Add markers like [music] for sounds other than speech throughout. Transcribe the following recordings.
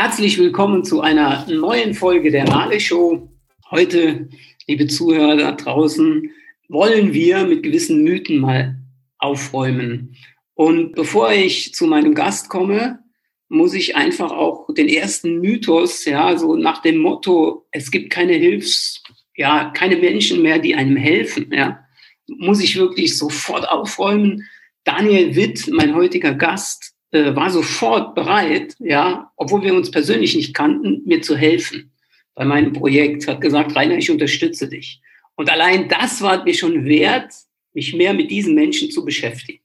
Herzlich willkommen zu einer neuen Folge der Nale Show. Heute, liebe Zuhörer da draußen, wollen wir mit gewissen Mythen mal aufräumen. Und bevor ich zu meinem Gast komme, muss ich einfach auch den ersten Mythos, ja, so nach dem Motto, es gibt keine Hilfs, ja, keine Menschen mehr, die einem helfen, ja, muss ich wirklich sofort aufräumen. Daniel Witt, mein heutiger Gast, äh, war sofort bereit, ja, obwohl wir uns persönlich nicht kannten, mir zu helfen bei meinem Projekt. Hat gesagt, Rainer, ich unterstütze dich. Und allein das war mir schon wert, mich mehr mit diesen Menschen zu beschäftigen.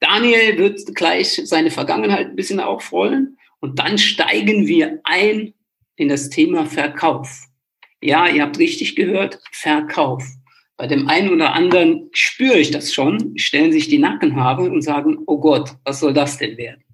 Daniel wird gleich seine Vergangenheit ein bisschen aufrollen und dann steigen wir ein in das Thema Verkauf. Ja, ihr habt richtig gehört, Verkauf. Bei dem einen oder anderen spüre ich das schon, stellen sich die Nackenhaare und sagen, oh Gott, was soll das denn werden?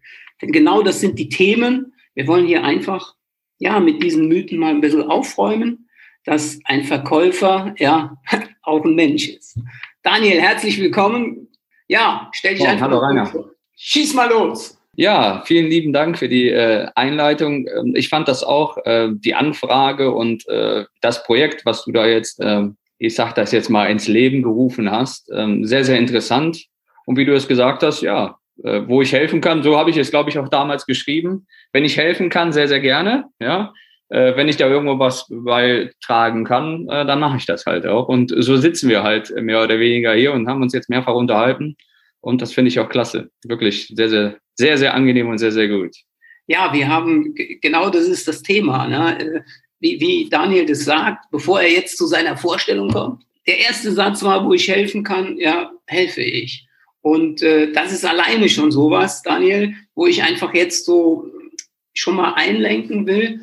Denn genau das sind die Themen. Wir wollen hier einfach, ja, mit diesen Mythen mal ein bisschen aufräumen, dass ein Verkäufer, ja, [laughs] auch ein Mensch ist. Daniel, herzlich willkommen. Ja, stell dich oh, einfach hallo, Rainer. Schieß mal los. Ja, vielen lieben Dank für die äh, Einleitung. Ähm, ich fand das auch, äh, die Anfrage und äh, das Projekt, was du da jetzt ähm, ich sage das jetzt mal, ins Leben gerufen hast. Ähm, sehr, sehr interessant. Und wie du es gesagt hast, ja, äh, wo ich helfen kann, so habe ich es, glaube ich, auch damals geschrieben. Wenn ich helfen kann, sehr, sehr gerne. Ja, äh, wenn ich da irgendwo was beitragen kann, äh, dann mache ich das halt auch. Und so sitzen wir halt mehr oder weniger hier und haben uns jetzt mehrfach unterhalten. Und das finde ich auch klasse. Wirklich sehr, sehr, sehr, sehr angenehm und sehr, sehr gut. Ja, wir haben, genau das ist das Thema. Ne? Wie, wie Daniel das sagt, bevor er jetzt zu seiner Vorstellung kommt. Der erste Satz war, wo ich helfen kann, ja, helfe ich. Und äh, das ist alleine schon sowas, Daniel, wo ich einfach jetzt so schon mal einlenken will.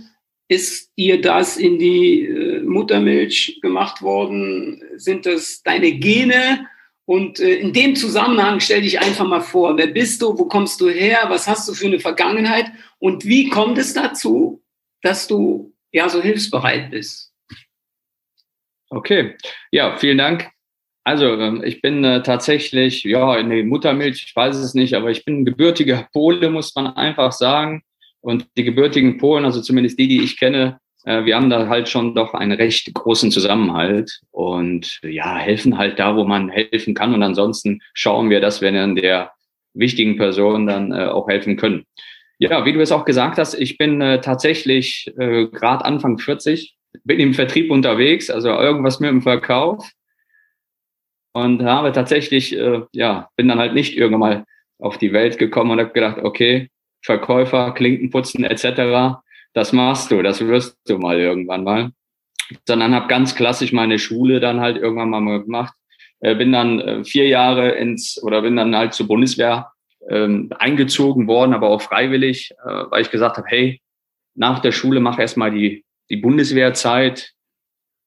Ist dir das in die äh, Muttermilch gemacht worden? Sind das deine Gene? Und äh, in dem Zusammenhang stell dich einfach mal vor, wer bist du, wo kommst du her, was hast du für eine Vergangenheit und wie kommt es dazu, dass du ja so hilfsbereit bist. Okay, ja, vielen Dank. Also ähm, ich bin äh, tatsächlich, ja, in der Muttermilch, ich weiß es nicht, aber ich bin gebürtiger Pole, muss man einfach sagen. Und die gebürtigen Polen, also zumindest die, die ich kenne, äh, wir haben da halt schon doch einen recht großen Zusammenhalt und ja, helfen halt da, wo man helfen kann. Und ansonsten schauen wir, dass wir dann der wichtigen Person dann äh, auch helfen können. Ja, wie du es auch gesagt hast, ich bin äh, tatsächlich äh, gerade Anfang 40, bin im Vertrieb unterwegs, also irgendwas mit dem Verkauf und habe tatsächlich, äh, ja, bin dann halt nicht irgendwann mal auf die Welt gekommen und habe gedacht, okay, Verkäufer, Klinken putzen etc., das machst du, das wirst du mal irgendwann mal. Sondern habe ganz klassisch meine Schule dann halt irgendwann mal gemacht. Äh, bin dann äh, vier Jahre ins, oder bin dann halt zur Bundeswehr ähm, eingezogen worden, aber auch freiwillig, äh, weil ich gesagt habe, hey, nach der Schule mach erstmal die, die Bundeswehrzeit,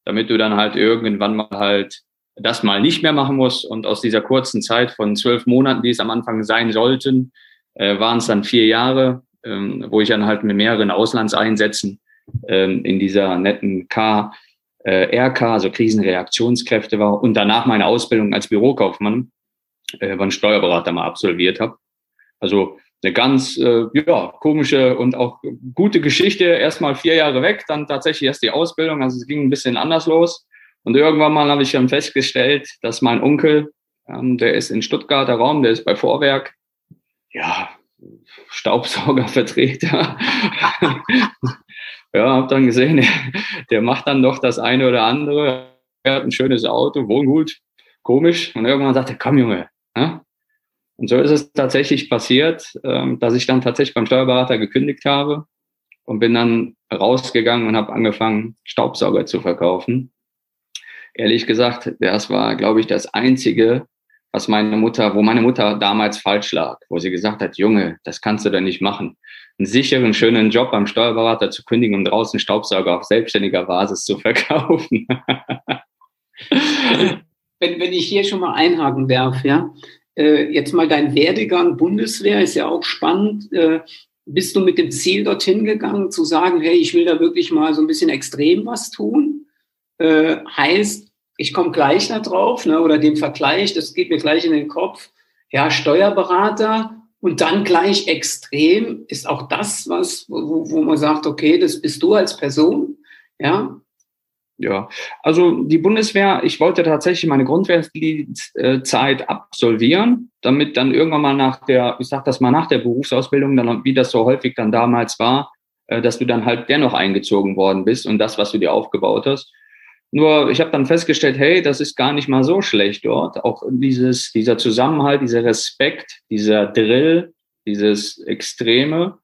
damit du dann halt irgendwann mal halt das mal nicht mehr machen musst. Und aus dieser kurzen Zeit von zwölf Monaten, die es am Anfang sein sollten, äh, waren es dann vier Jahre, ähm, wo ich dann halt mit mehreren Auslandseinsätzen ähm, in dieser netten K, äh, RK, also Krisenreaktionskräfte war und danach meine Ausbildung als Bürokaufmann, äh, wann Steuerberater mal absolviert habe. Also eine ganz äh, ja, komische und auch gute Geschichte. Erstmal vier Jahre weg, dann tatsächlich erst die Ausbildung. Also es ging ein bisschen anders los. Und irgendwann mal habe ich dann festgestellt, dass mein Onkel, ähm, der ist in Stuttgarter Raum, der ist bei Vorwerk, ja, Staubsaugervertreter. [laughs] ja, habe dann gesehen, der, macht dann doch das eine oder andere. Er hat ein schönes Auto, Wohngut, komisch. Und irgendwann sagte er, komm Junge, ja? Und so ist es tatsächlich passiert, ähm, dass ich dann tatsächlich beim Steuerberater gekündigt habe und bin dann rausgegangen und habe angefangen, Staubsauger zu verkaufen. Ehrlich gesagt, das war, glaube ich, das Einzige, was meine Mutter, wo meine Mutter damals falsch lag, wo sie gesagt hat, Junge, das kannst du doch nicht machen. Einen sicheren, schönen Job beim Steuerberater zu kündigen und draußen Staubsauger auf selbstständiger Basis zu [laughs] verkaufen. wenn, wenn ich hier schon mal einhaken darf, ja, äh, jetzt mal dein Werdegang Bundeswehr ist ja auch spannend. Äh, bist du mit dem Ziel dorthin gegangen, zu sagen, hey, ich will da wirklich mal so ein bisschen extrem was tun? Äh, heißt, ich komme gleich da drauf, ne, oder den Vergleich, das geht mir gleich in den Kopf. Ja, Steuerberater Und dann gleich extrem ist auch das, was, wo, wo man sagt, okay, das bist du als Person, ja. Ja, also die Bundeswehr, ich wollte tatsächlich meine Grundwehrzeit absolvieren, damit dann irgendwann mal nach der, ich sag das mal nach der Berufsausbildung, dann wie das so häufig dann damals war, äh, dass du dann halt dennoch eingezogen worden bist und das, was du dir aufgebaut hast. Nur ich habe dann festgestellt, hey, das ist gar nicht mal so schlecht dort. Auch dieses, dieser Zusammenhalt, dieser Respekt, dieser Drill, dieses Extreme.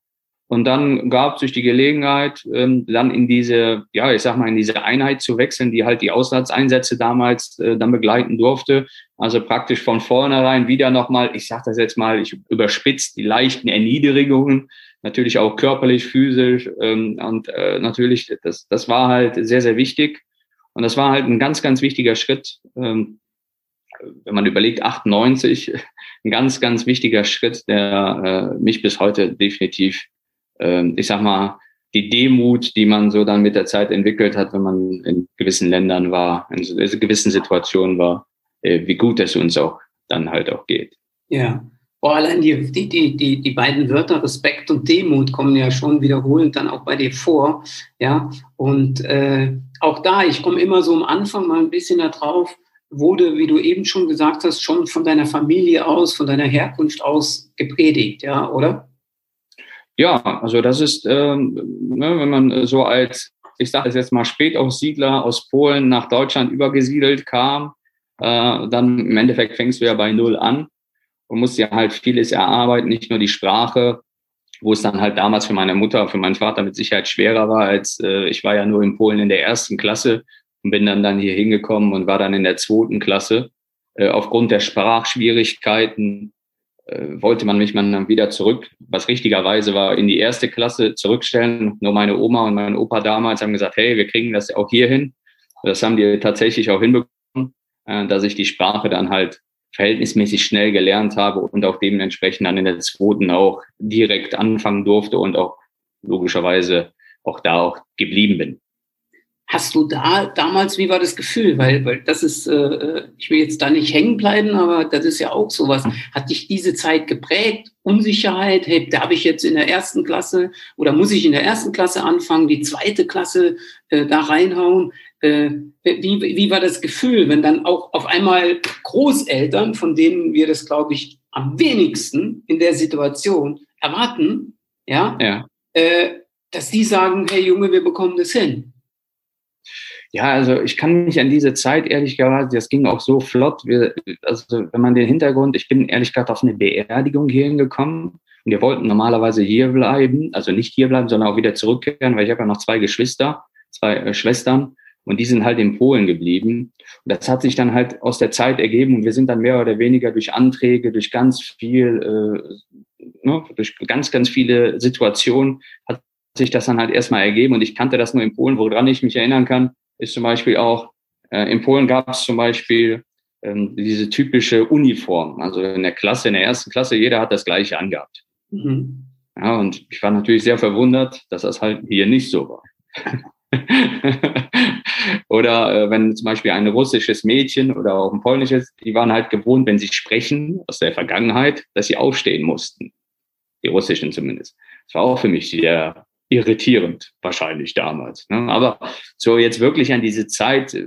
Und dann gab es durch die Gelegenheit, ähm, dann in diese, ja, ich sag mal, in diese Einheit zu wechseln, die halt die Auslandseinsätze damals äh, dann begleiten durfte. Also praktisch von vornherein wieder nochmal, ich sag das jetzt mal, ich überspitzt die leichten Erniedrigungen, natürlich auch körperlich, physisch. Ähm, und äh, natürlich, das, das war halt sehr, sehr wichtig. Und das war halt ein ganz, ganz wichtiger Schritt. Ähm, wenn man überlegt, 98, [laughs] ein ganz, ganz wichtiger Schritt, der äh, mich bis heute definitiv, ich sag mal, die Demut, die man so dann mit der Zeit entwickelt hat, wenn man in gewissen Ländern war, in gewissen Situationen war, äh, wie gut es uns auch dann halt auch geht. Ja. Vor allein die, die, die, die, die beiden Wörter Respekt und Demut kommen ja schon wiederholend dann auch bei dir vor. Ja, und äh, auch da, ich komme immer so am Anfang mal ein bisschen darauf, wurde, wie du eben schon gesagt hast, schon von deiner Familie aus, von deiner Herkunft aus gepredigt, ja, oder? Ja, also das ist, ähm, ne, wenn man so als, ich sage es jetzt mal, Spätaussiedler aus Polen nach Deutschland übergesiedelt kam, äh, dann im Endeffekt fängst du ja bei Null an und musst ja halt vieles erarbeiten, nicht nur die Sprache, wo es dann halt damals für meine Mutter, für meinen Vater mit Sicherheit schwerer war, als äh, ich war ja nur in Polen in der ersten Klasse und bin dann dann hier hingekommen und war dann in der zweiten Klasse. Äh, aufgrund der Sprachschwierigkeiten äh, wollte man mich dann wieder zurück, was richtigerweise war, in die erste Klasse zurückstellen. Nur meine Oma und mein Opa damals haben gesagt, hey, wir kriegen das auch hier hin. Das haben die tatsächlich auch hinbekommen, äh, dass ich die Sprache dann halt verhältnismäßig schnell gelernt habe und auch dementsprechend dann in der zweiten auch direkt anfangen durfte und auch logischerweise auch da auch geblieben bin. Hast du da damals, wie war das Gefühl? Weil, weil das ist, äh, ich will jetzt da nicht hängen bleiben, aber das ist ja auch sowas. Hat dich diese Zeit geprägt? Unsicherheit? Hey, darf ich jetzt in der ersten Klasse oder muss ich in der ersten Klasse anfangen, die zweite Klasse äh, da reinhauen? Äh, wie, wie war das Gefühl, wenn dann auch auf einmal Großeltern, von denen wir das, glaube ich, am wenigsten in der Situation erwarten, ja, ja. Äh, dass die sagen, hey Junge, wir bekommen das hin. Ja, also ich kann mich an diese Zeit ehrlich gesagt, das ging auch so flott. Wir, also wenn man den Hintergrund, ich bin ehrlich gesagt auf eine Beerdigung hier hingekommen und wir wollten normalerweise hier bleiben, also nicht hier bleiben, sondern auch wieder zurückkehren, weil ich habe ja noch zwei Geschwister, zwei äh, Schwestern und die sind halt in Polen geblieben. Und das hat sich dann halt aus der Zeit ergeben und wir sind dann mehr oder weniger durch Anträge, durch ganz viel, äh, ne, durch ganz, ganz viele Situationen hat sich das dann halt erstmal ergeben und ich kannte das nur in Polen, woran ich mich erinnern kann, ist zum Beispiel auch, äh, in Polen gab es zum Beispiel ähm, diese typische Uniform. Also in der Klasse, in der ersten Klasse, jeder hat das gleiche angehabt. Mhm. Ja, und ich war natürlich sehr verwundert, dass das halt hier nicht so war. [laughs] oder äh, wenn zum Beispiel ein russisches Mädchen oder auch ein polnisches, die waren halt gewohnt, wenn sie sprechen aus der Vergangenheit, dass sie aufstehen mussten. Die russischen zumindest. Das war auch für mich sehr irritierend, wahrscheinlich damals. Ne? Aber so jetzt wirklich an diese Zeit, äh,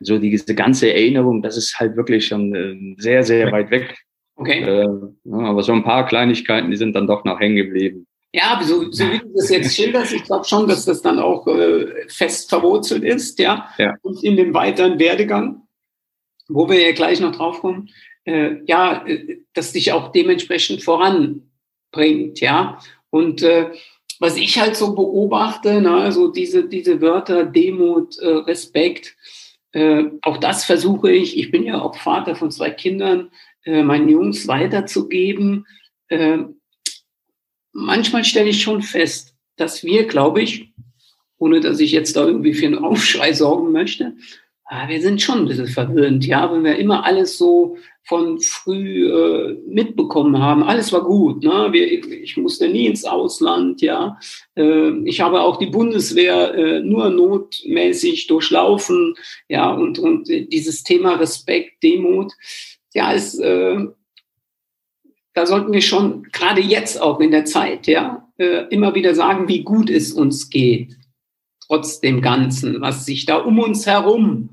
so diese ganze Erinnerung, das ist halt wirklich schon äh, sehr, sehr weit weg. Okay. Äh, aber so ein paar Kleinigkeiten, die sind dann doch noch hängen geblieben. Ja, so, so wie du das jetzt schilderst, ich glaube schon, dass das dann auch äh, fest verwurzelt ist, ja? ja. Und in dem weiteren Werdegang, wo wir ja gleich noch drauf kommen, äh, ja, äh, dass dich auch dementsprechend voranbringt, ja. Und äh, was ich halt so beobachte, na, also diese, diese Wörter Demut, äh, Respekt, äh, auch das versuche ich, ich bin ja auch Vater von zwei Kindern, äh, meinen Jungs weiterzugeben. Äh, manchmal stelle ich schon fest, dass wir, glaube ich, ohne dass ich jetzt da irgendwie für einen Aufschrei sorgen möchte, wir sind schon ein bisschen verwöhnt, ja, wenn wir immer alles so von früh äh, mitbekommen haben. Alles war gut, ne? Wir, ich musste nie ins Ausland, ja. Äh, ich habe auch die Bundeswehr äh, nur notmäßig durchlaufen, ja, und, und dieses Thema Respekt, Demut, ja, ist, äh, da sollten wir schon gerade jetzt auch in der Zeit, ja, äh, immer wieder sagen, wie gut es uns geht, trotz dem Ganzen, was sich da um uns herum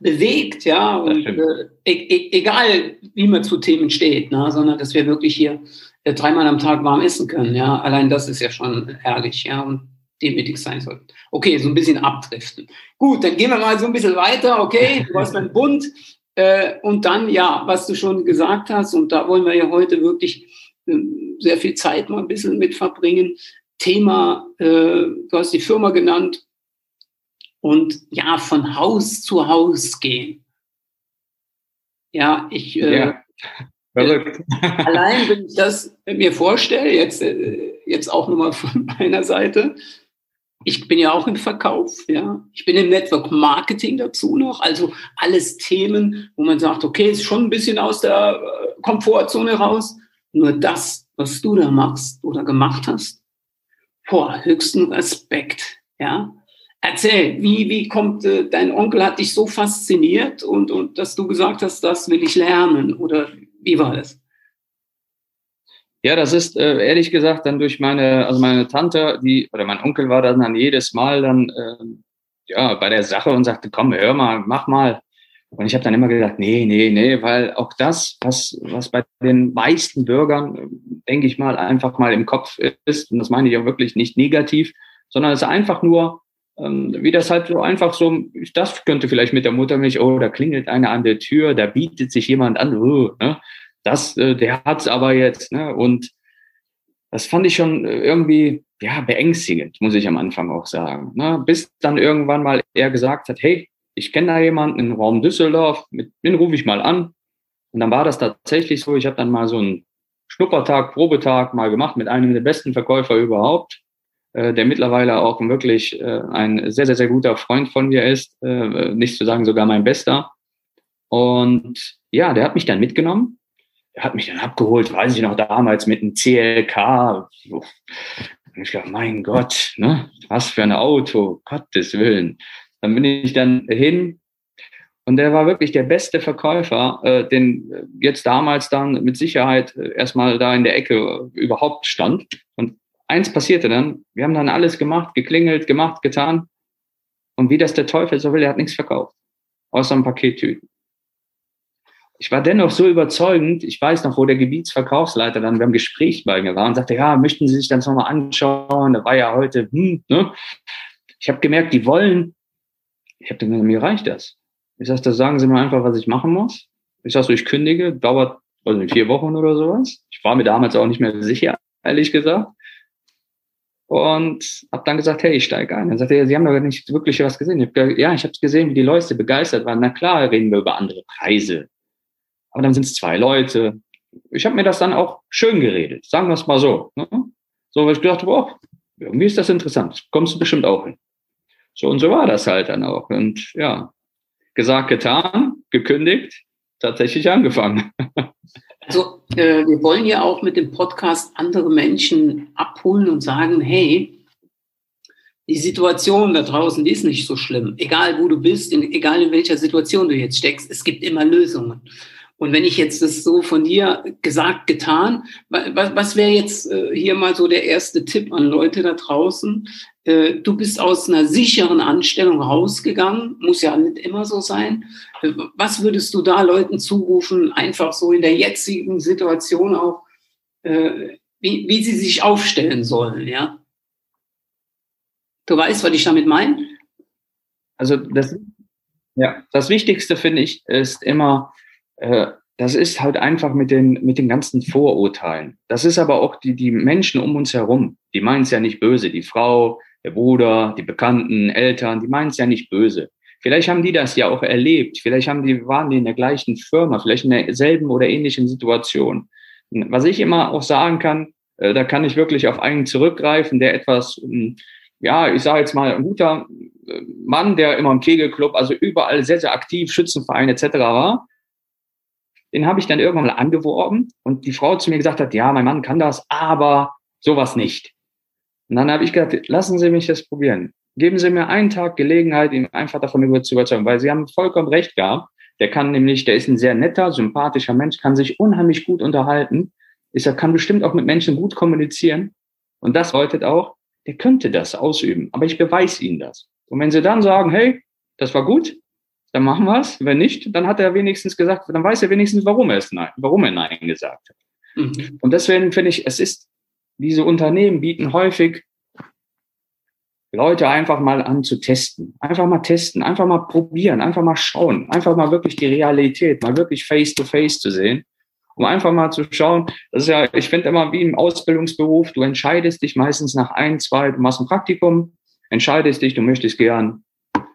bewegt, ja, und äh, e, e egal wie man zu Themen steht, ne, sondern dass wir wirklich hier äh, dreimal am Tag warm essen können, ja, allein das ist ja schon herrlich, ja, und demütig sein sollten. Okay, so ein bisschen abdriften. Gut, dann gehen wir mal so ein bisschen weiter, okay, du hast einen Bund, äh, und dann, ja, was du schon gesagt hast, und da wollen wir ja heute wirklich äh, sehr viel Zeit mal ein bisschen mit verbringen, Thema, äh, du hast die Firma genannt, und ja, von Haus zu Haus gehen. Ja, ich äh, ja. Verrückt. allein, wenn ich das mir vorstelle, jetzt, äh, jetzt auch nochmal von [laughs] meiner Seite, ich bin ja auch im Verkauf, ja. Ich bin im Network Marketing dazu noch, also alles Themen, wo man sagt, okay, ist schon ein bisschen aus der äh, Komfortzone raus. Nur das, was du da machst oder gemacht hast, vor höchsten Respekt, ja. Erzähl, wie, wie kommt, äh, dein Onkel hat dich so fasziniert und, und dass du gesagt hast, das will ich lernen oder wie war das? Ja, das ist äh, ehrlich gesagt dann durch meine, also meine Tante, die, oder mein Onkel war dann, dann jedes Mal dann, äh, ja, bei der Sache und sagte, komm, hör mal, mach mal. Und ich habe dann immer gesagt, nee, nee, nee, weil auch das, was, was bei den meisten Bürgern, denke ich mal, einfach mal im Kopf ist, und das meine ich auch wirklich nicht negativ, sondern es ist einfach nur wie das halt so einfach so, das könnte vielleicht mit der Muttermilch, oh, da klingelt einer an der Tür, da bietet sich jemand an, oh, ne? das, äh, der hat's aber jetzt, ne? Und das fand ich schon irgendwie, ja, beängstigend, muss ich am Anfang auch sagen. Ne? Bis dann irgendwann mal er gesagt hat, hey, ich kenne da jemanden im Raum Düsseldorf, mit, den rufe ich mal an. Und dann war das tatsächlich so, ich habe dann mal so einen Schnuppertag, Probetag mal gemacht mit einem der besten Verkäufer überhaupt. Äh, der mittlerweile auch wirklich äh, ein sehr, sehr, sehr guter Freund von mir ist, äh, nicht zu sagen sogar mein bester. Und ja, der hat mich dann mitgenommen. Er hat mich dann abgeholt, weiß ich noch damals, mit einem CLK. Und ich dachte, mein Gott, ne? was für ein Auto, Gottes Willen. Dann bin ich dann hin und der war wirklich der beste Verkäufer, den jetzt damals dann mit Sicherheit erstmal da in der Ecke überhaupt stand. Und eins passierte dann, wir haben dann alles gemacht, geklingelt, gemacht, getan. Und wie das der Teufel so will, er hat nichts verkauft. Außer ein Pakettüten. Ich war dennoch so überzeugend, ich weiß noch, wo der Gebietsverkaufsleiter dann beim Gespräch bei mir war und sagte, ja, möchten Sie sich das nochmal anschauen? Da war ja heute, hm, ne? Ich habe gemerkt, die wollen. Ich habe gesagt, mir reicht das. Ich das sagen Sie mir einfach, was ich machen muss. Ich sage so, ich kündige, dauert also vier Wochen oder sowas. Ich war mir damals auch nicht mehr sicher, ehrlich gesagt und habe dann gesagt, hey, ich steige ein. Dann sagte er, Sie haben doch nicht wirklich was gesehen. Ich hab, ja, ich habe gesehen, wie die Leute begeistert waren. Na klar, reden wir über andere Preise. Aber dann sind es zwei Leute. Ich habe mir das dann auch schön geredet, sagen wir es mal so. Ne? So, weil ich gedacht habe, oh, irgendwie ist das interessant. Kommst du bestimmt auch hin. So und so war das halt dann auch. Und ja, gesagt, getan, gekündigt, tatsächlich angefangen. [laughs] Also äh, wir wollen ja auch mit dem Podcast andere Menschen abholen und sagen, hey, die Situation da draußen die ist nicht so schlimm. Egal wo du bist, in, egal in welcher Situation du jetzt steckst, es gibt immer Lösungen. Und wenn ich jetzt das so von dir gesagt, getan, was, was wäre jetzt äh, hier mal so der erste Tipp an Leute da draußen? Äh, du bist aus einer sicheren Anstellung rausgegangen, muss ja nicht immer so sein. Äh, was würdest du da Leuten zurufen, einfach so in der jetzigen Situation auch, äh, wie, wie sie sich aufstellen sollen, ja? Du weißt, was ich damit meine? Also das, ja, das Wichtigste finde ich ist immer, das ist halt einfach mit den, mit den ganzen Vorurteilen. Das ist aber auch die, die Menschen um uns herum. Die meinen es ja nicht böse. Die Frau, der Bruder, die Bekannten, Eltern, die meinen es ja nicht böse. Vielleicht haben die das ja auch erlebt. Vielleicht haben die, waren die in der gleichen Firma, vielleicht in derselben oder ähnlichen Situation. Was ich immer auch sagen kann, äh, da kann ich wirklich auf einen zurückgreifen, der etwas, ähm, ja, ich sage jetzt mal, ein guter äh, Mann, der immer im Kegelclub, also überall sehr, sehr aktiv, Schützenverein etc. war den habe ich dann irgendwann mal angeworben und die Frau zu mir gesagt hat, ja, mein Mann kann das, aber sowas nicht. Und dann habe ich gesagt, lassen Sie mich das probieren. Geben Sie mir einen Tag Gelegenheit, ihn einfach davon zu überzeugen, weil Sie haben vollkommen recht gehabt. Der kann nämlich, der ist ein sehr netter, sympathischer Mensch, kann sich unheimlich gut unterhalten. ist, er kann bestimmt auch mit Menschen gut kommunizieren. Und das bedeutet auch, der könnte das ausüben, aber ich beweise Ihnen das. Und wenn Sie dann sagen, hey, das war gut, dann machen wir es. Wenn nicht, dann hat er wenigstens gesagt, dann weiß er wenigstens, warum er es nein, warum er nein gesagt hat. Mhm. Und deswegen finde ich, es ist, diese Unternehmen bieten häufig Leute einfach mal an zu testen. Einfach mal testen, einfach mal probieren, einfach mal schauen, einfach mal wirklich die Realität, mal wirklich face to face zu sehen, um einfach mal zu schauen. Das ist ja, ich finde immer wie im Ausbildungsberuf, du entscheidest dich meistens nach ein, zwei, du machst ein Praktikum, entscheidest dich, du möchtest gern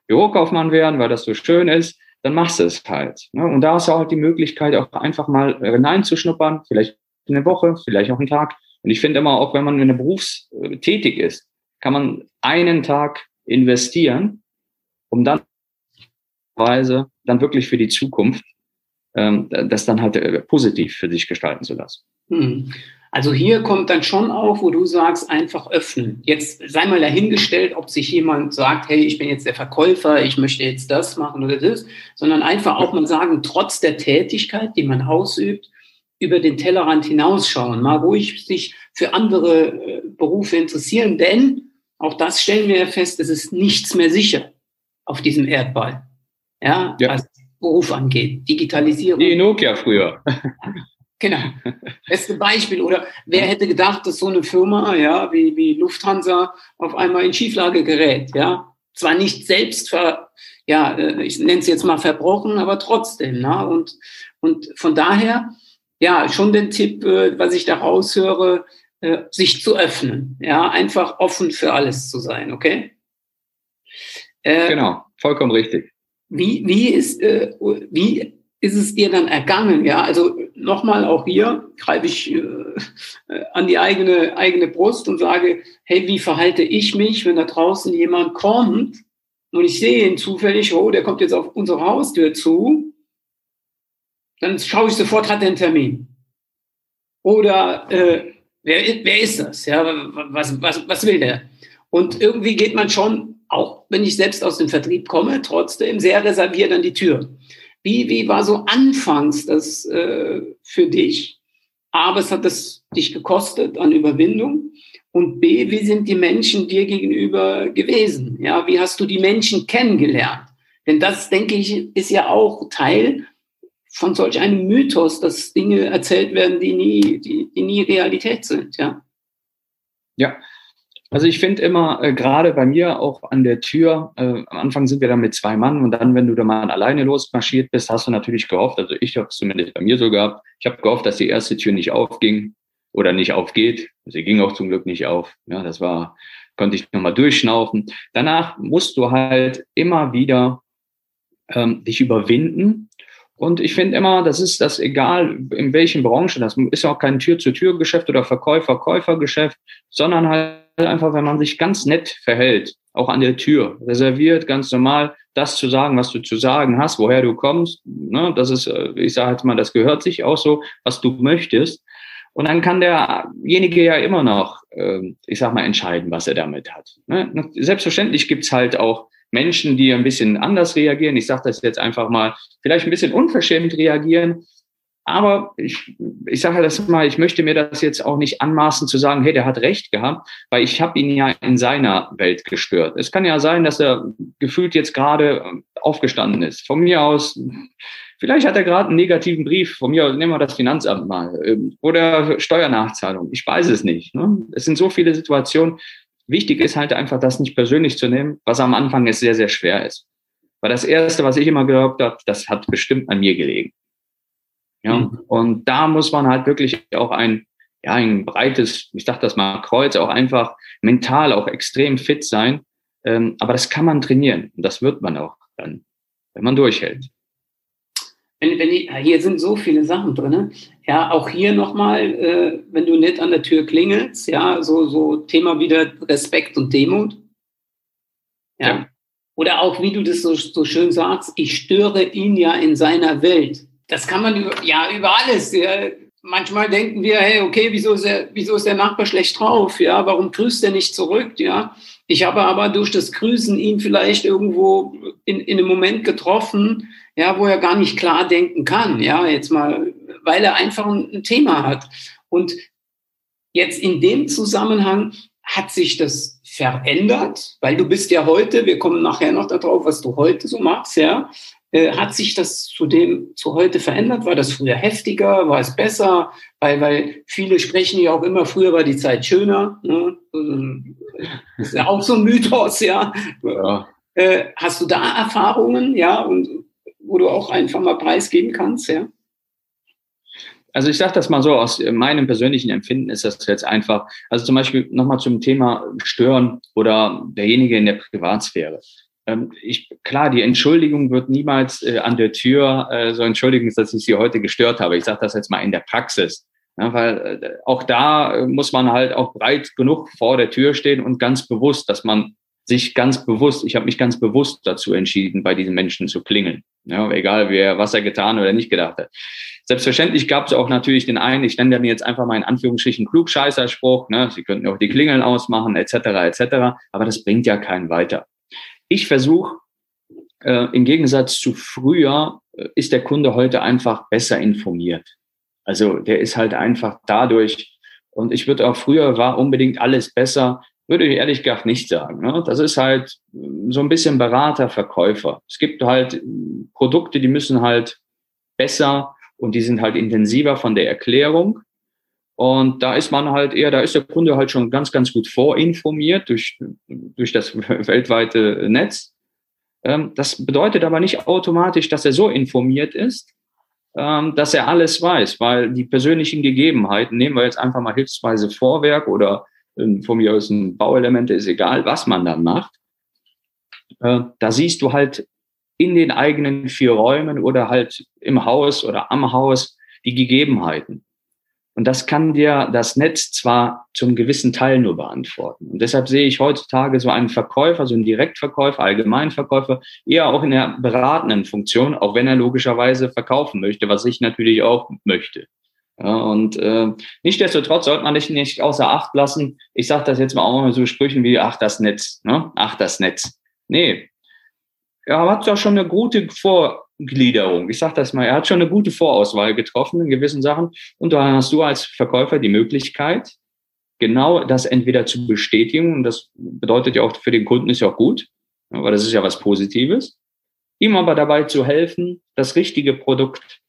Bürokaufmann werden, weil das so schön ist, dann machst du es halt. Ne? Und da hast du auch die Möglichkeit, auch einfach mal hineinzuschnuppern, vielleicht eine Woche, vielleicht auch einen Tag. Und ich finde immer, auch wenn man in der Berufs tätig ist, kann man einen Tag investieren, um dann Weise dann wirklich für die Zukunft ähm, das dann halt äh, positiv für sich gestalten zu lassen. Hm. Also hier kommt dann schon auf, wo du sagst, einfach öffnen. Jetzt sei mal dahingestellt, ob sich jemand sagt, hey, ich bin jetzt der Verkäufer, ich möchte jetzt das machen oder das, sondern einfach auch mal sagen, trotz der Tätigkeit, die man ausübt, über den Tellerrand hinausschauen, mal ruhig sich für andere äh, Berufe interessieren, denn auch das stellen wir ja fest, es ist nichts mehr sicher auf diesem Erdball. Ja, ja. was Beruf angeht. Digitalisierung. Die Nokia früher. [laughs] Genau. Beste Beispiel. Oder wer hätte gedacht, dass so eine Firma, ja, wie, wie Lufthansa auf einmal in Schieflage gerät, ja. Zwar nicht selbst ver, ja, äh, ich nenne es jetzt mal verbrochen, aber trotzdem, ne? Und, und von daher, ja, schon den Tipp, äh, was ich da raushöre, äh, sich zu öffnen. Ja, einfach offen für alles zu sein, okay? Äh, genau, vollkommen richtig. Wie, wie, ist, äh, wie ist es dir dann ergangen? Ja, also nochmal auch hier greife ich äh, an die eigene, eigene Brust und sage, hey, wie verhalte ich mich, wenn da draußen jemand kommt und ich sehe ihn zufällig, oh, der kommt jetzt auf unsere Haustür zu, dann schaue ich sofort, hat er einen Termin. Oder äh, Wer, wer ist das? Ja, was, was, was will der? Und irgendwie geht man schon, auch wenn ich selbst aus dem Vertrieb komme, trotzdem sehr reserviert an die Tür. Wie, wie war so anfangs das äh, für dich? A, was hat das dich gekostet an Überwindung? Und B, wie sind die Menschen dir gegenüber gewesen? Ja, wie hast du die Menschen kennengelernt? Denn das, denke ich, ist ja auch Teil von solch einem Mythos, dass Dinge erzählt werden, die nie, die, die nie Realität sind, ja. Ja, also ich finde immer, äh, gerade bei mir auch an der Tür, äh, am Anfang sind wir dann mit zwei Mann und dann, wenn du da mal alleine losmarschiert bist, hast du natürlich gehofft, also ich habe es zumindest bei mir so gehabt, ich habe gehofft, dass die erste Tür nicht aufging oder nicht aufgeht. Sie ging auch zum Glück nicht auf. Ja, das war, konnte ich nochmal durchschnaufen. Danach musst du halt immer wieder ähm, dich überwinden und ich finde immer, das ist das egal, in welchen Branchen, das ist ja auch kein Tür-zu-Tür-Geschäft oder Verkäufer-Käufer-Geschäft, sondern halt einfach, wenn man sich ganz nett verhält, auch an der Tür, reserviert, ganz normal, das zu sagen, was du zu sagen hast, woher du kommst, ne, das ist, äh, ich sage jetzt mal, das gehört sich auch so, was du möchtest. Und dann kann derjenige ja immer noch, ähm, ich sag mal, entscheiden, was er damit hat. Ne? Selbstverständlich gibt's halt auch Menschen, die ein bisschen anders reagieren. Ich sage das jetzt einfach mal, vielleicht ein bisschen unverschämt reagieren. Aber ich, ich sage das mal, ich möchte mir das jetzt auch nicht anmaßen zu sagen, hey, der hat recht gehabt, weil ich habe ihn ja in seiner Welt gestört. Es kann ja sein, dass er gefühlt jetzt gerade aufgestanden ist. Von mir aus, vielleicht hat er gerade einen negativen Brief, von mir aus, nehmen wir das Finanzamt mal, oder Steuernachzahlung. Ich weiß es nicht. Ne? Es sind so viele Situationen, Wichtig ist halt einfach, das nicht persönlich zu nehmen, was am Anfang jetzt sehr, sehr schwer ist. Weil das Erste, was ich immer geglaubt habe, das hat bestimmt an mir gelegen. Ja, mhm. und da muss man halt wirklich auch ein, ja, ein breites, ich sag das mal, Kreuz, auch einfach mental auch extrem fit sein. Ähm, aber das kann man trainieren und das wird man auch dann, wenn man durchhält wenn, wenn die, hier sind so viele Sachen drin. Ja, auch hier nochmal, äh, wenn du nicht an der Tür klingelst, ja, so, so Thema wieder Respekt und Demut. Ja. ja. Oder auch, wie du das so, so schön sagst, ich störe ihn ja in seiner Welt. Das kann man über, ja über alles. Ja. Manchmal denken wir, hey, okay, wieso ist, der, wieso ist der Nachbar schlecht drauf? Ja, warum grüßt er nicht zurück? Ja, ich habe aber durch das Grüßen ihn vielleicht irgendwo in, in einem Moment getroffen, ja, wo er gar nicht klar denken kann, ja, jetzt mal, weil er einfach ein, Thema hat. Und jetzt in dem Zusammenhang hat sich das verändert, weil du bist ja heute, wir kommen nachher noch darauf, was du heute so machst, ja. Äh, hat sich das zu dem, zu heute verändert? War das früher heftiger? War es besser? Weil, weil viele sprechen ja auch immer, früher war die Zeit schöner. Ne? Das ist ja auch so ein Mythos, ja. ja. Äh, hast du da Erfahrungen, ja, und wo du auch einfach mal preisgeben kannst, ja? Also ich sage das mal so, aus meinem persönlichen Empfinden ist das jetzt einfach, also zum Beispiel nochmal zum Thema Stören oder derjenige in der Privatsphäre. Ähm, ich, klar, die Entschuldigung wird niemals äh, an der Tür äh, so entschuldigen, dass ich Sie heute gestört habe. Ich sage das jetzt mal in der Praxis. Ja, weil äh, auch da muss man halt auch breit genug vor der Tür stehen und ganz bewusst, dass man sich ganz bewusst, ich habe mich ganz bewusst dazu entschieden, bei diesen Menschen zu klingeln. Ja, egal, wer was er getan oder nicht gedacht hat. Selbstverständlich gab es auch natürlich den einen, ich nenne dann jetzt einfach mal in Anführungsstrichen Klugscheißerspruch, ne? Sie könnten auch die Klingeln ausmachen, etc., etc., aber das bringt ja keinen weiter. Ich versuche, äh, im Gegensatz zu früher, äh, ist der Kunde heute einfach besser informiert. Also der ist halt einfach dadurch, und ich würde auch früher war unbedingt alles besser, würde ich ehrlich gesagt nicht sagen. Ne? Das ist halt so ein bisschen Berater, Verkäufer. Es gibt halt Produkte, die müssen halt besser und die sind halt intensiver von der Erklärung. Und da ist man halt eher, da ist der Kunde halt schon ganz, ganz gut vorinformiert durch, durch das [laughs] weltweite Netz. Ähm, das bedeutet aber nicht automatisch, dass er so informiert ist, ähm, dass er alles weiß, weil die persönlichen Gegebenheiten, nehmen wir jetzt einfach mal hilfsweise Vorwerk oder von mir aus ein Bauelemente, ist egal, was man dann macht. Äh, da siehst du halt in den eigenen vier Räumen oder halt im Haus oder am Haus die Gegebenheiten. Und das kann dir das Netz zwar zum gewissen Teil nur beantworten. Und deshalb sehe ich heutzutage so einen Verkäufer, so einen Direktverkäufer, Allgemeinverkäufer, eher auch in der beratenden Funktion, auch wenn er logischerweise verkaufen möchte, was ich natürlich auch möchte. Ja, und äh, nichtsdestotrotz sollte man dich nicht außer Acht lassen. Ich sage das jetzt mal auch mal so Sprüchen wie, ach, das Netz, ne? ach, das Netz. Nee, er hat doch schon eine gute Vorgliederung. Ich sage das mal, er hat schon eine gute Vorauswahl getroffen in gewissen Sachen. Und da hast du als Verkäufer die Möglichkeit, genau das entweder zu bestätigen, und das bedeutet ja auch für den Kunden ist ja auch gut, aber das ist ja was Positives, ihm aber dabei zu helfen, das richtige Produkt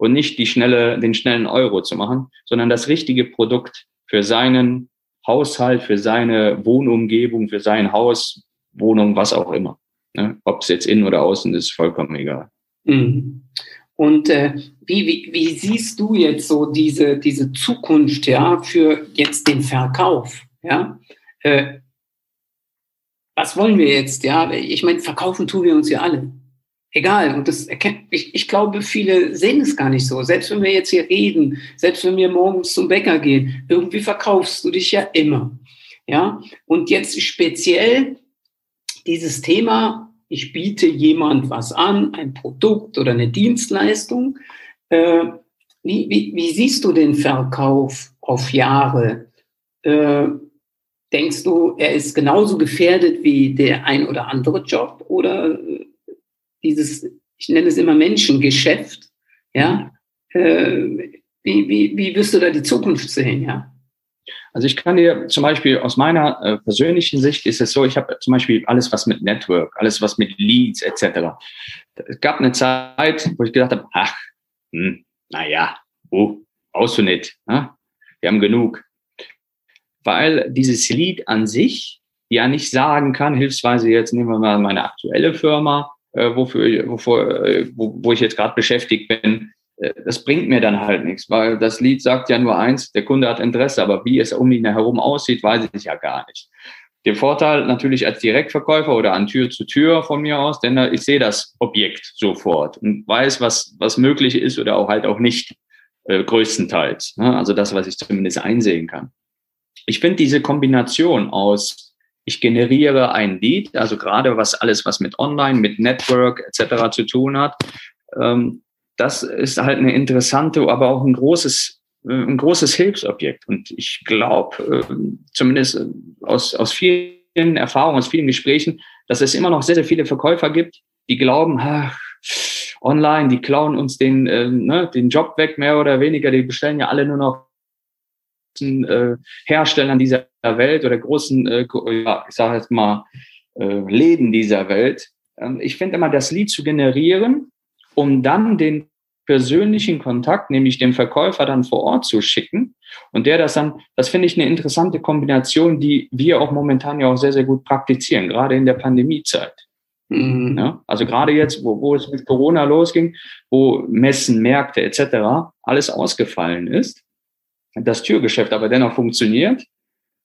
und nicht die schnelle, den schnellen Euro zu machen, sondern das richtige Produkt für seinen Haushalt, für seine Wohnumgebung, für sein Haus, Wohnung, was auch immer. Ne? Ob es jetzt innen oder außen ist, vollkommen egal. Mhm. Und äh, wie, wie, wie siehst du jetzt so diese, diese Zukunft ja, für jetzt den Verkauf? Ja? Äh, was wollen wir jetzt? Ja, ich meine, verkaufen tun wir uns ja alle egal. Und das erkennt, ich, ich glaube, viele sehen es gar nicht so. Selbst wenn wir jetzt hier reden, selbst wenn wir morgens zum Bäcker gehen, irgendwie verkaufst du dich ja immer. Ja, und jetzt speziell dieses Thema, ich biete jemand was an, ein Produkt oder eine Dienstleistung. Äh, wie, wie, wie siehst du den Verkauf auf Jahre? Äh, denkst du, er ist genauso gefährdet wie der ein oder andere Job oder dieses, ich nenne es immer Menschengeschäft, ja, äh, wie, wie, wie wirst du da die Zukunft sehen, ja? Also ich kann dir zum Beispiel aus meiner äh, persönlichen Sicht ist es so, ich habe zum Beispiel alles, was mit Network, alles, was mit Leads etc. Es gab eine Zeit, wo ich gedacht habe, ach, hm, naja, oh, brauchst du nicht. Ne? Wir haben genug. Weil dieses Lead an sich ja nicht sagen kann, hilfsweise jetzt nehmen wir mal meine aktuelle Firma, äh, wofür, wovor, äh, wo, wo ich jetzt gerade beschäftigt bin, äh, das bringt mir dann halt nichts, weil das Lied sagt ja nur eins, der Kunde hat Interesse, aber wie es um ihn herum aussieht, weiß ich ja gar nicht. Den Vorteil natürlich als Direktverkäufer oder an Tür zu Tür von mir aus, denn ich sehe das Objekt sofort und weiß, was, was möglich ist oder auch halt auch nicht, äh, größtenteils. Ne? Also das, was ich zumindest einsehen kann. Ich finde diese Kombination aus ich generiere ein Lead, also gerade was alles, was mit Online, mit Network etc. zu tun hat. Ähm, das ist halt eine interessante, aber auch ein großes, äh, ein großes Hilfsobjekt. Und ich glaube, äh, zumindest aus, aus vielen Erfahrungen, aus vielen Gesprächen, dass es immer noch sehr, sehr viele Verkäufer gibt, die glauben, ach, online, die klauen uns den, äh, ne, den Job weg, mehr oder weniger, die bestellen ja alle nur noch äh, Herstellern dieser Welt oder großen, äh, ja, ich sage jetzt mal, äh, Läden dieser Welt. Ähm, ich finde immer, das Lied zu generieren, um dann den persönlichen Kontakt, nämlich dem Verkäufer dann vor Ort zu schicken und der das dann, das finde ich eine interessante Kombination, die wir auch momentan ja auch sehr, sehr gut praktizieren, gerade in der Pandemiezeit. Mhm. Ja, also gerade jetzt, wo, wo es mit Corona losging, wo Messen, Märkte etc. alles ausgefallen ist, das Türgeschäft aber dennoch funktioniert.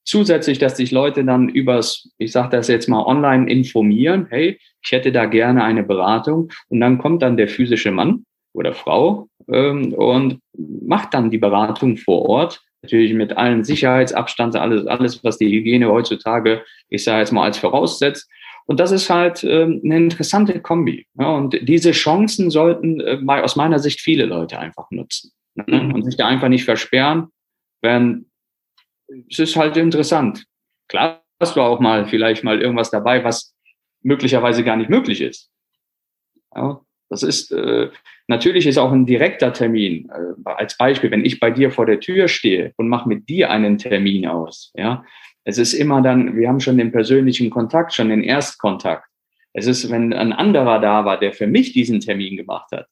Zusätzlich, dass sich Leute dann übers, ich sage das jetzt mal online informieren, hey, ich hätte da gerne eine Beratung und dann kommt dann der physische Mann oder Frau ähm, und macht dann die Beratung vor Ort. Natürlich mit allen Sicherheitsabstand, alles, alles, was die Hygiene heutzutage, ich sage jetzt mal, als voraussetzt. Und das ist halt ähm, eine interessante Kombi. Ja, und diese Chancen sollten äh, aus meiner Sicht viele Leute einfach nutzen. Ne? Mhm. Und sich da einfach nicht versperren, wenn es ist halt interessant. Klar hast du auch mal vielleicht mal irgendwas dabei, was möglicherweise gar nicht möglich ist. Ja, das ist äh, natürlich ist auch ein direkter Termin. Äh, als Beispiel, wenn ich bei dir vor der Tür stehe und mache mit dir einen Termin aus, ja, es ist immer dann, wir haben schon den persönlichen Kontakt, schon den Erstkontakt. Es ist, wenn ein anderer da war, der für mich diesen Termin gemacht hat,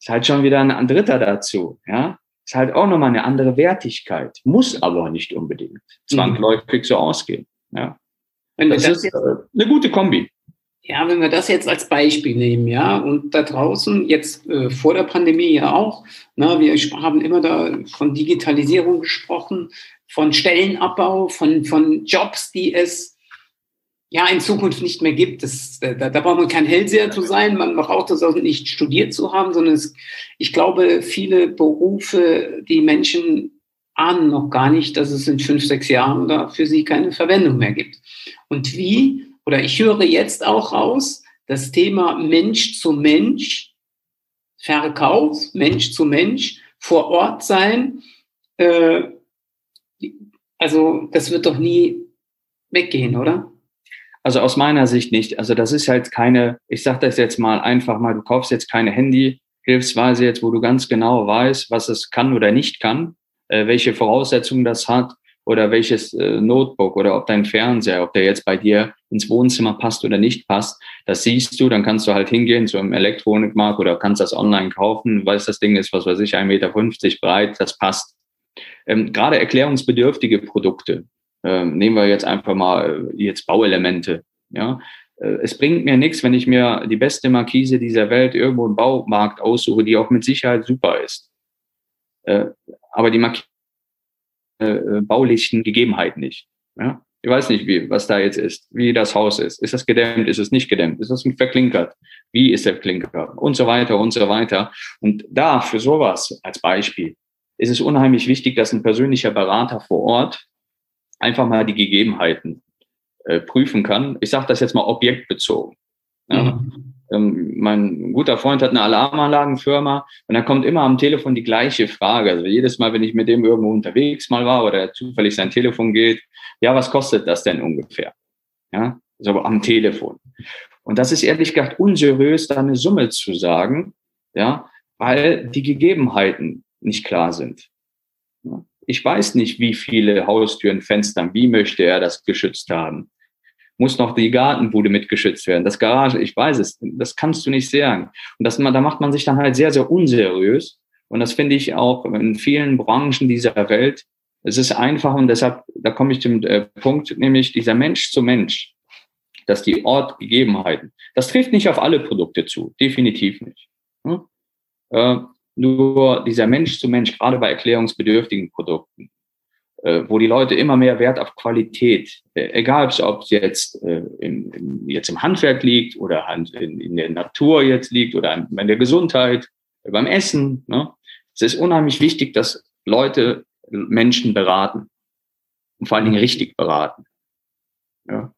ist halt schon wieder ein Dritter dazu, ja. Ist halt auch nochmal eine andere Wertigkeit. Muss aber nicht unbedingt zwangsläufig so ausgehen, ja. Wenn das, das ist äh, eine gute Kombi. Ja, wenn wir das jetzt als Beispiel nehmen, ja, und da draußen jetzt äh, vor der Pandemie ja auch, na, wir haben immer da von Digitalisierung gesprochen, von Stellenabbau, von, von Jobs, die es ja in Zukunft nicht mehr gibt. Das, da, da braucht man kein Hellseher zu sein, man braucht das auch nicht studiert zu haben, sondern es, ich glaube, viele Berufe, die Menschen ahnen noch gar nicht, dass es in fünf, sechs Jahren da für sie keine Verwendung mehr gibt. Und wie oder ich höre jetzt auch raus, das Thema Mensch zu Mensch, Verkauf, Mensch zu Mensch, vor Ort sein, äh, also das wird doch nie weggehen, oder? Also aus meiner Sicht nicht. Also das ist halt keine, ich sage das jetzt mal einfach mal, du kaufst jetzt keine Handy-Hilfsweise jetzt, wo du ganz genau weißt, was es kann oder nicht kann, äh, welche Voraussetzungen das hat oder welches äh, Notebook oder ob dein Fernseher, ob der jetzt bei dir ins Wohnzimmer passt oder nicht passt, das siehst du, dann kannst du halt hingehen zu einem Elektronikmarkt oder kannst das online kaufen, weißt, das Ding ist, was weiß ich, 1,50 Meter breit, das passt. Ähm, gerade erklärungsbedürftige Produkte, ähm, nehmen wir jetzt einfach mal äh, jetzt Bauelemente, ja, äh, es bringt mir nichts, wenn ich mir die beste Markise dieser Welt irgendwo im Baumarkt aussuche, die auch mit Sicherheit super ist. Äh, aber die Markise äh, baulichen Gegebenheiten nicht. Ja? Ich weiß nicht, wie, was da jetzt ist, wie das Haus ist. Ist das gedämmt? Ist es nicht gedämmt? Ist das verklinkert? Wie ist der Klinker? Und so weiter und so weiter. Und da, für sowas als Beispiel, ist es unheimlich wichtig, dass ein persönlicher Berater vor Ort einfach mal die Gegebenheiten äh, prüfen kann. Ich sage das jetzt mal objektbezogen. Ja? Mhm. Ähm, mein guter Freund hat eine Alarmanlagenfirma und dann kommt immer am Telefon die gleiche Frage. Also jedes Mal, wenn ich mit dem irgendwo unterwegs mal war oder zufällig sein Telefon geht, ja, was kostet das denn ungefähr? Ja, so am Telefon. Und das ist ehrlich gesagt unseriös, da eine Summe zu sagen, ja, weil die Gegebenheiten nicht klar sind. Ich weiß nicht, wie viele Haustüren, Fenstern, wie möchte er das geschützt haben muss noch die Gartenbude mitgeschützt werden, das Garage, ich weiß es, das kannst du nicht sagen. Und das, da macht man sich dann halt sehr, sehr unseriös. Und das finde ich auch in vielen Branchen dieser Welt. Es ist einfach und deshalb, da komme ich zum äh, Punkt, nämlich dieser Mensch zu Mensch, dass die Ortgegebenheiten, das trifft nicht auf alle Produkte zu, definitiv nicht. Hm? Äh, nur dieser Mensch zu Mensch, gerade bei erklärungsbedürftigen Produkten, äh, wo die Leute immer mehr Wert auf Qualität, äh, egal ob es jetzt, äh, in, in, jetzt im Handwerk liegt oder in, in, der Natur jetzt liegt oder in der Gesundheit, beim Essen. Ne? Es ist unheimlich wichtig, dass Leute Menschen beraten und vor allen Dingen richtig beraten. Ja?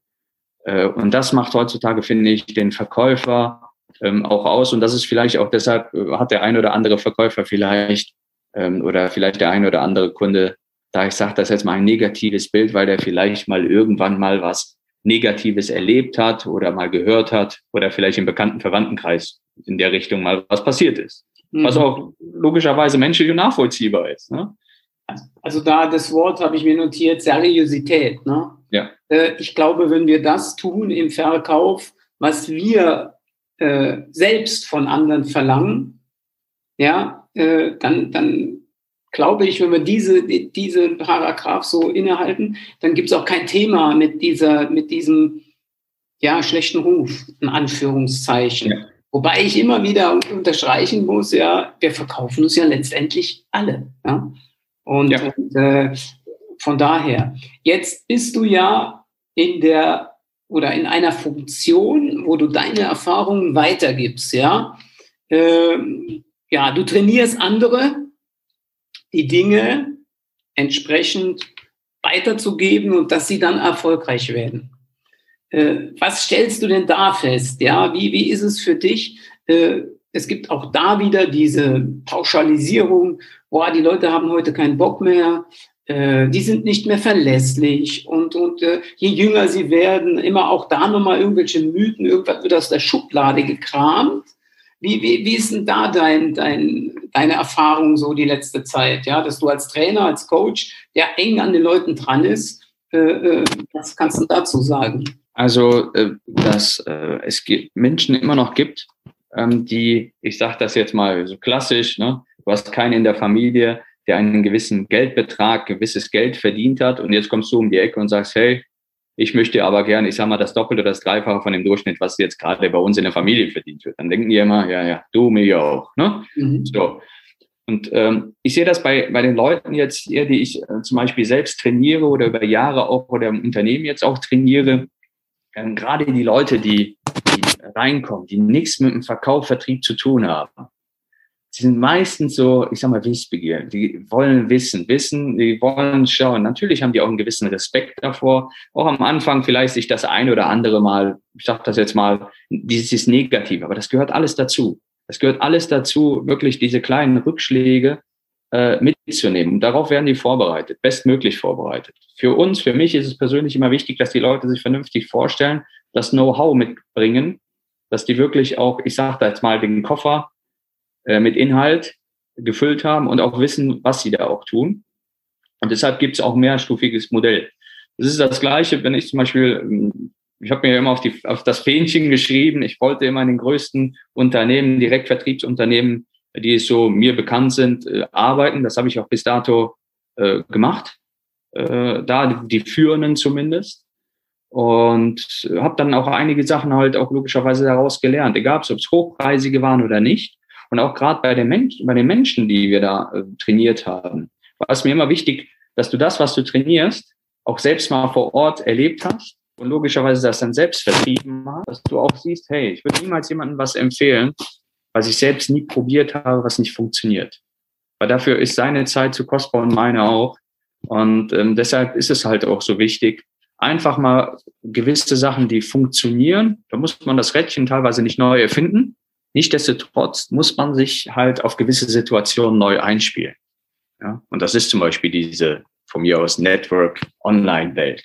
Und das macht heutzutage, finde ich, den Verkäufer ähm, auch aus. Und das ist vielleicht auch deshalb, hat der ein oder andere Verkäufer vielleicht ähm, oder vielleicht der ein oder andere Kunde da ich sage das jetzt mal ein negatives Bild, weil der vielleicht mal irgendwann mal was Negatives erlebt hat oder mal gehört hat oder vielleicht im bekannten Verwandtenkreis in der Richtung mal was passiert ist. Mhm. Was auch logischerweise menschlich und nachvollziehbar ist. Ne? Also da das Wort habe ich mir notiert, Seriosität. Ne? Ja. Äh, ich glaube, wenn wir das tun im Verkauf, was wir äh, selbst von anderen verlangen, ja, äh, dann, dann glaube ich, wenn wir diese, diese Paragraph so innehalten, dann gibt es auch kein Thema mit dieser, mit diesem ja, schlechten Ruf, in Anführungszeichen. Ja. Wobei ich immer wieder unterstreichen muss, ja, wir verkaufen uns ja letztendlich alle. Ja? Und, ja. und äh, von daher, jetzt bist du ja in der oder in einer Funktion, wo du deine Erfahrungen weitergibst, ja. Ähm, ja, du trainierst andere, die Dinge entsprechend weiterzugeben und dass sie dann erfolgreich werden. Äh, was stellst du denn da fest? Ja, wie, wie ist es für dich? Äh, es gibt auch da wieder diese Pauschalisierung, boah, die Leute haben heute keinen Bock mehr, äh, die sind nicht mehr verlässlich und, und äh, je jünger sie werden, immer auch da nochmal irgendwelche Mythen, irgendwas wird aus der Schublade gekramt. Wie, wie, wie ist denn da dein, dein, deine Erfahrung so die letzte Zeit, ja, dass du als Trainer, als Coach, der eng an den Leuten dran ist, äh, äh was kannst du dazu sagen? Also, äh, dass äh, es Menschen immer noch gibt, ähm, die, ich sage das jetzt mal so klassisch, ne, du hast keinen in der Familie, der einen gewissen Geldbetrag, gewisses Geld verdient hat und jetzt kommst du um die Ecke und sagst, hey, ich möchte aber gerne, ich sage mal, das Doppelte oder das Dreifache von dem Durchschnitt, was jetzt gerade bei uns in der Familie verdient wird. Dann denken die immer, ja, ja, du mir auch. Ne? Mhm. So. Und ähm, ich sehe das bei, bei den Leuten jetzt hier, die ich äh, zum Beispiel selbst trainiere oder über Jahre auch oder im Unternehmen jetzt auch trainiere. Ähm, gerade die Leute, die, die reinkommen, die nichts mit dem Verkauf, Vertrieb zu tun haben die sind meistens so, ich sag mal, wissbegierig. Die wollen wissen, wissen, die wollen schauen. Natürlich haben die auch einen gewissen Respekt davor. Auch am Anfang vielleicht sich das ein oder andere Mal, ich sag das jetzt mal, dieses Negative, aber das gehört alles dazu. Das gehört alles dazu, wirklich diese kleinen Rückschläge äh, mitzunehmen. Und darauf werden die vorbereitet, bestmöglich vorbereitet. Für uns, für mich ist es persönlich immer wichtig, dass die Leute sich vernünftig vorstellen, das Know-how mitbringen, dass die wirklich auch, ich sage da jetzt mal den Koffer äh, mit Inhalt gefüllt haben und auch wissen, was sie da auch tun. Und deshalb gibt es auch mehrstufiges Modell. Das ist das Gleiche, wenn ich zum Beispiel, ähm, ich habe mir immer auf, die, auf das Fähnchen geschrieben, ich wollte immer in den größten Unternehmen, Direktvertriebsunternehmen, die so mir bekannt sind, äh, arbeiten. Das habe ich auch bis dato äh, gemacht, äh, da die, die führenden zumindest. Und habe dann auch einige Sachen halt auch logischerweise daraus gelernt, egal ob es hochpreisige waren oder nicht. Und auch gerade bei, den Menschen, bei den Menschen, die wir da äh, trainiert haben, war es mir immer wichtig, dass du das, was du trainierst, auch selbst mal vor Ort erlebt hast und logischerweise das dann selbst vertrieben hast, dass du auch siehst, hey, ich würde niemals jemandem was empfehlen, was ich selbst nie probiert habe, was nicht funktioniert. Weil dafür ist seine Zeit zu kostbar und meine auch. Und ähm, deshalb ist es halt auch so wichtig, einfach mal gewisse Sachen, die funktionieren, da muss man das Rädchen teilweise nicht neu erfinden, Nichtsdestotrotz muss man sich halt auf gewisse Situationen neu einspielen. Ja? Und das ist zum Beispiel diese von mir aus Network Online Welt.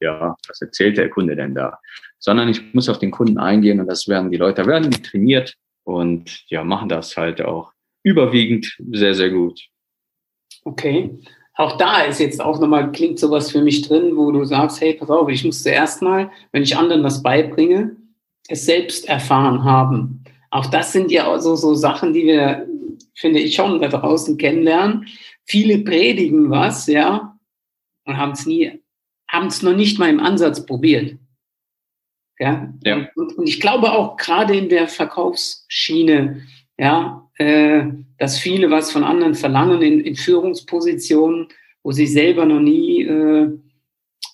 Ja, was erzählt der Kunde denn da? Sondern ich muss auf den Kunden eingehen und das werden die Leute, werden die trainiert und ja, machen das halt auch überwiegend sehr, sehr gut. Okay. Auch da ist jetzt auch nochmal, klingt sowas für mich drin, wo du sagst, hey, pass auf, ich muss zuerst mal, wenn ich anderen was beibringe, es selbst erfahren haben. Auch das sind ja so, so Sachen, die wir, finde ich, schon da draußen kennenlernen. Viele predigen was, ja, und haben es nie, haben es noch nicht mal im Ansatz probiert. Ja. ja. Und, und ich glaube auch gerade in der Verkaufsschiene, ja, äh, dass viele was von anderen verlangen in, in Führungspositionen, wo sie selber noch nie äh,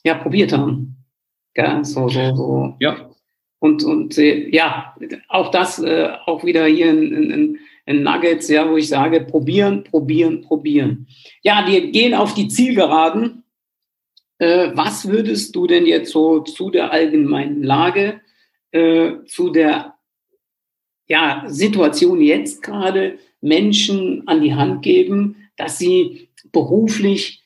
ja, probiert haben. Ja, so, so, so. Ja. Und, und äh, ja, auch das, äh, auch wieder hier ein, ein, ein Nuggets, ja, wo ich sage, probieren, probieren, probieren. Ja, wir gehen auf die Zielgeraden. Äh, was würdest du denn jetzt so zu der allgemeinen Lage, äh, zu der ja, Situation jetzt gerade Menschen an die Hand geben, dass sie beruflich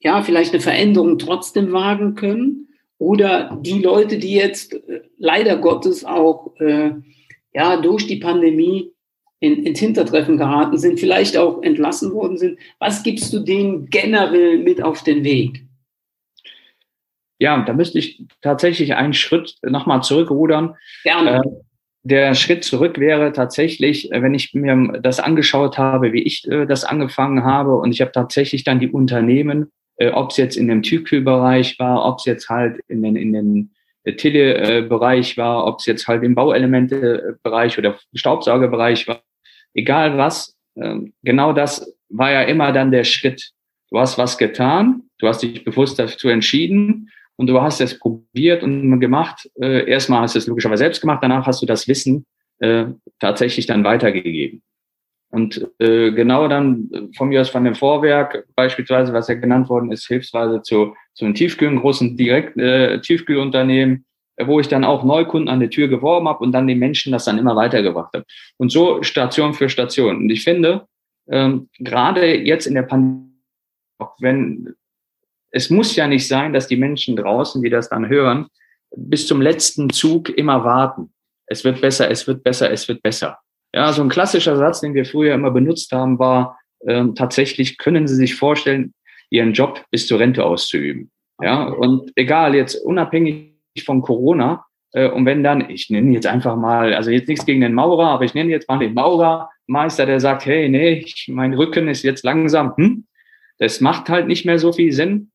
ja vielleicht eine Veränderung trotzdem wagen können? Oder die Leute, die jetzt äh, leider Gottes auch äh, ja, durch die Pandemie in, ins Hintertreffen geraten sind, vielleicht auch entlassen worden sind. Was gibst du denen generell mit auf den Weg? Ja, da müsste ich tatsächlich einen Schritt nochmal zurückrudern. Gerne. Äh, der Schritt zurück wäre tatsächlich, äh, wenn ich mir das angeschaut habe, wie ich äh, das angefangen habe und ich habe tatsächlich dann die Unternehmen, äh, ob es jetzt in dem Tiefkühlbereich war, ob es jetzt halt in den, in den Tele-Bereich war, ob es jetzt halt im Bauelemente-Bereich oder Staubsaugerbereich war, egal was, ähm, genau das war ja immer dann der Schritt. Du hast was getan, du hast dich bewusst dazu entschieden und du hast es probiert und gemacht. Äh, erstmal hast du es logischerweise selbst gemacht, danach hast du das Wissen äh, tatsächlich dann weitergegeben. Und äh, genau dann von mir aus von dem Vorwerk, beispielsweise, was ja genannt worden ist, hilfsweise zu, zu einem Tiefkühlen, großen Direkt äh, Tiefkühlunternehmen, wo ich dann auch Neukunden an der Tür geworben habe und dann den Menschen das dann immer weitergebracht habe. Und so Station für Station. Und ich finde, ähm, gerade jetzt in der Pandemie, auch wenn es muss ja nicht sein, dass die Menschen draußen, die das dann hören, bis zum letzten Zug immer warten. Es wird besser, es wird besser, es wird besser. Ja, so ein klassischer Satz, den wir früher immer benutzt haben, war ähm, tatsächlich, können Sie sich vorstellen, Ihren Job bis zur Rente auszuüben. Ja, und egal, jetzt unabhängig von Corona, äh, und wenn dann, ich nenne jetzt einfach mal, also jetzt nichts gegen den Maurer, aber ich nenne jetzt mal den Maurermeister, der sagt, hey, nee, ich, mein Rücken ist jetzt langsam, hm, das macht halt nicht mehr so viel Sinn.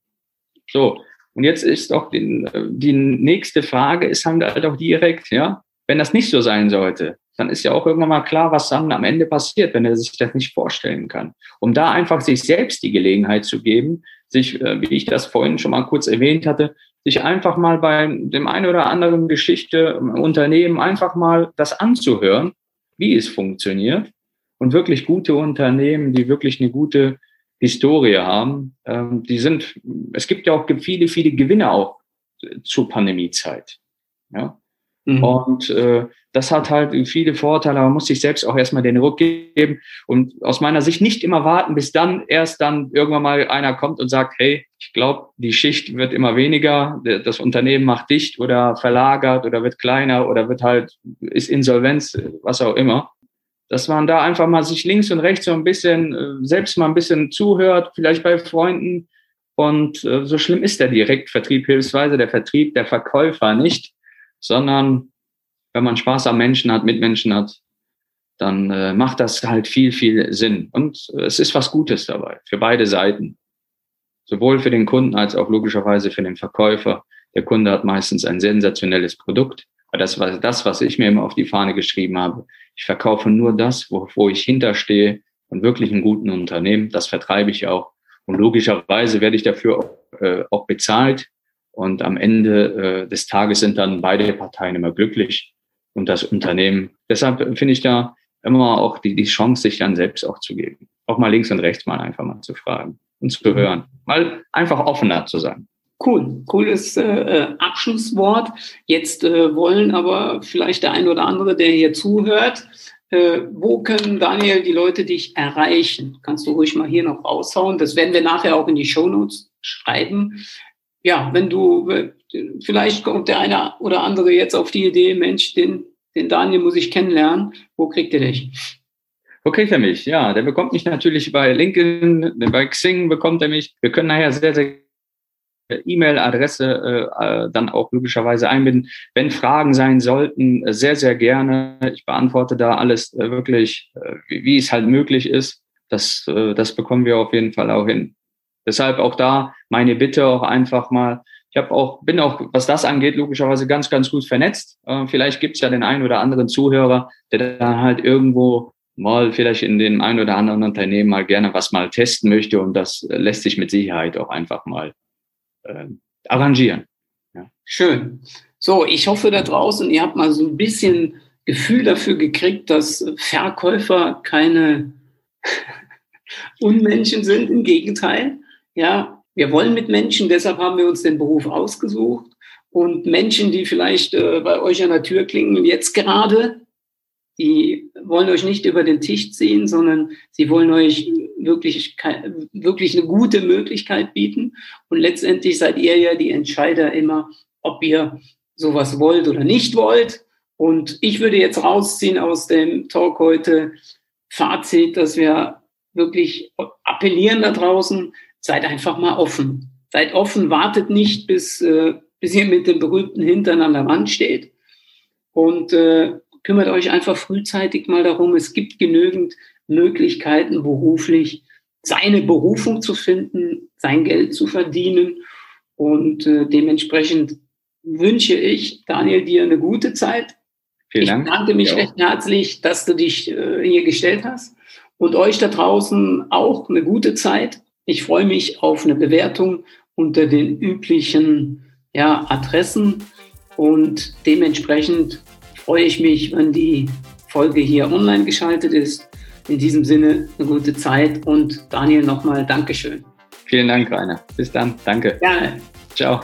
So, und jetzt ist doch die, die nächste Frage ist halt auch direkt, ja, wenn das nicht so sein sollte, dann ist ja auch irgendwann mal klar, was dann am Ende passiert, wenn er sich das nicht vorstellen kann. Um da einfach sich selbst die Gelegenheit zu geben, sich, äh, wie ich das vorhin schon mal kurz erwähnt hatte, sich einfach mal bei dem einen oder anderen Geschichte im Unternehmen einfach mal das anzuhören, wie es funktioniert. Und wirklich gute Unternehmen, die wirklich eine gute Historie haben. Ähm, die sind, es gibt ja auch viele, viele Gewinne auch zur Pandemiezeit. Ja. Mhm. Und äh, das hat halt viele Vorteile, aber man muss sich selbst auch erstmal den Ruck geben und aus meiner Sicht nicht immer warten, bis dann erst dann irgendwann mal einer kommt und sagt, hey, ich glaube, die Schicht wird immer weniger, das Unternehmen macht dicht oder verlagert oder wird kleiner oder wird halt, ist Insolvenz, was auch immer dass man da einfach mal sich links und rechts so ein bisschen, äh, selbst mal ein bisschen zuhört, vielleicht bei Freunden. Und äh, so schlimm ist der Direktvertrieb hilfsweise, der Vertrieb, der Verkäufer nicht, sondern wenn man Spaß am Menschen hat, Mitmenschen hat, dann äh, macht das halt viel, viel Sinn. Und es ist was Gutes dabei, für beide Seiten. Sowohl für den Kunden als auch logischerweise für den Verkäufer. Der Kunde hat meistens ein sensationelles Produkt. Aber das war das, was ich mir immer auf die Fahne geschrieben habe. Ich verkaufe nur das, wo, wo ich hinterstehe und wirklich einen guten Unternehmen. Das vertreibe ich auch. Und logischerweise werde ich dafür auch, äh, auch bezahlt. Und am Ende äh, des Tages sind dann beide Parteien immer glücklich und das Unternehmen. Deshalb finde ich da immer auch die, die Chance, sich dann selbst auch zu geben. Auch mal links und rechts mal einfach mal zu fragen und zu hören. Mal einfach offener zu sein. Cool, cooles äh, äh, Abschlusswort. Jetzt äh, wollen aber vielleicht der ein oder andere, der hier zuhört, äh, wo können Daniel die Leute dich erreichen? Kannst du ruhig mal hier noch raushauen. Das werden wir nachher auch in die Shownotes schreiben. Ja, wenn du, vielleicht kommt der eine oder andere jetzt auf die Idee, Mensch, den, den Daniel muss ich kennenlernen. Wo kriegt ihr dich? Wo kriegt er mich? Ja, der bekommt mich natürlich bei LinkedIn, bei Xing bekommt er mich. Wir können nachher sehr, sehr E-Mail-Adresse äh, äh, dann auch logischerweise einbinden. Wenn Fragen sein sollten, äh, sehr, sehr gerne. Ich beantworte da alles äh, wirklich, wie, wie, es halt möglich ist. Das, äh, das bekommen wir auf jeden Fall auch hin. Deshalb auch da meine Bitte auch einfach mal. Ich habe auch, bin auch, was das angeht, logischerweise ganz, ganz gut vernetzt. Äh, vielleicht gibt's ja den einen oder anderen Zuhörer, der dann halt irgendwo mal vielleicht in dem einen oder anderen Unternehmen mal gerne was mal testen möchte und das lässt sich mit Sicherheit auch einfach mal äh, arrangieren. Ja. Schön. So, ich hoffe da draußen, ihr habt mal so ein bisschen Gefühl dafür gekriegt, dass Verkäufer keine [laughs] Unmenschen sind. Im Gegenteil. Ja, wir wollen mit Menschen, deshalb haben wir uns den Beruf ausgesucht. Und Menschen, die vielleicht äh, bei euch an der Tür klingeln, jetzt gerade, die wollen euch nicht über den Tisch ziehen, sondern sie wollen euch wirklich, wirklich eine gute Möglichkeit bieten. Und letztendlich seid ihr ja die Entscheider immer, ob ihr sowas wollt oder nicht wollt. Und ich würde jetzt rausziehen aus dem Talk heute Fazit, dass wir wirklich appellieren da draußen, seid einfach mal offen. Seid offen, wartet nicht, bis, äh, bis ihr mit dem berühmten Hintern an der Wand steht. Und äh, kümmert euch einfach frühzeitig mal darum. Es gibt genügend Möglichkeiten, beruflich seine Berufung zu finden, sein Geld zu verdienen. Und äh, dementsprechend wünsche ich, Daniel, dir eine gute Zeit. Vielen Dank. Ich danke mich ja. recht herzlich, dass du dich äh, hier gestellt hast. Und euch da draußen auch eine gute Zeit. Ich freue mich auf eine Bewertung unter den üblichen ja, Adressen. Und dementsprechend freue ich mich, wenn die Folge hier online geschaltet ist. In diesem Sinne eine gute Zeit und Daniel nochmal Dankeschön. Vielen Dank, Rainer. Bis dann. Danke. Gerne. Ciao.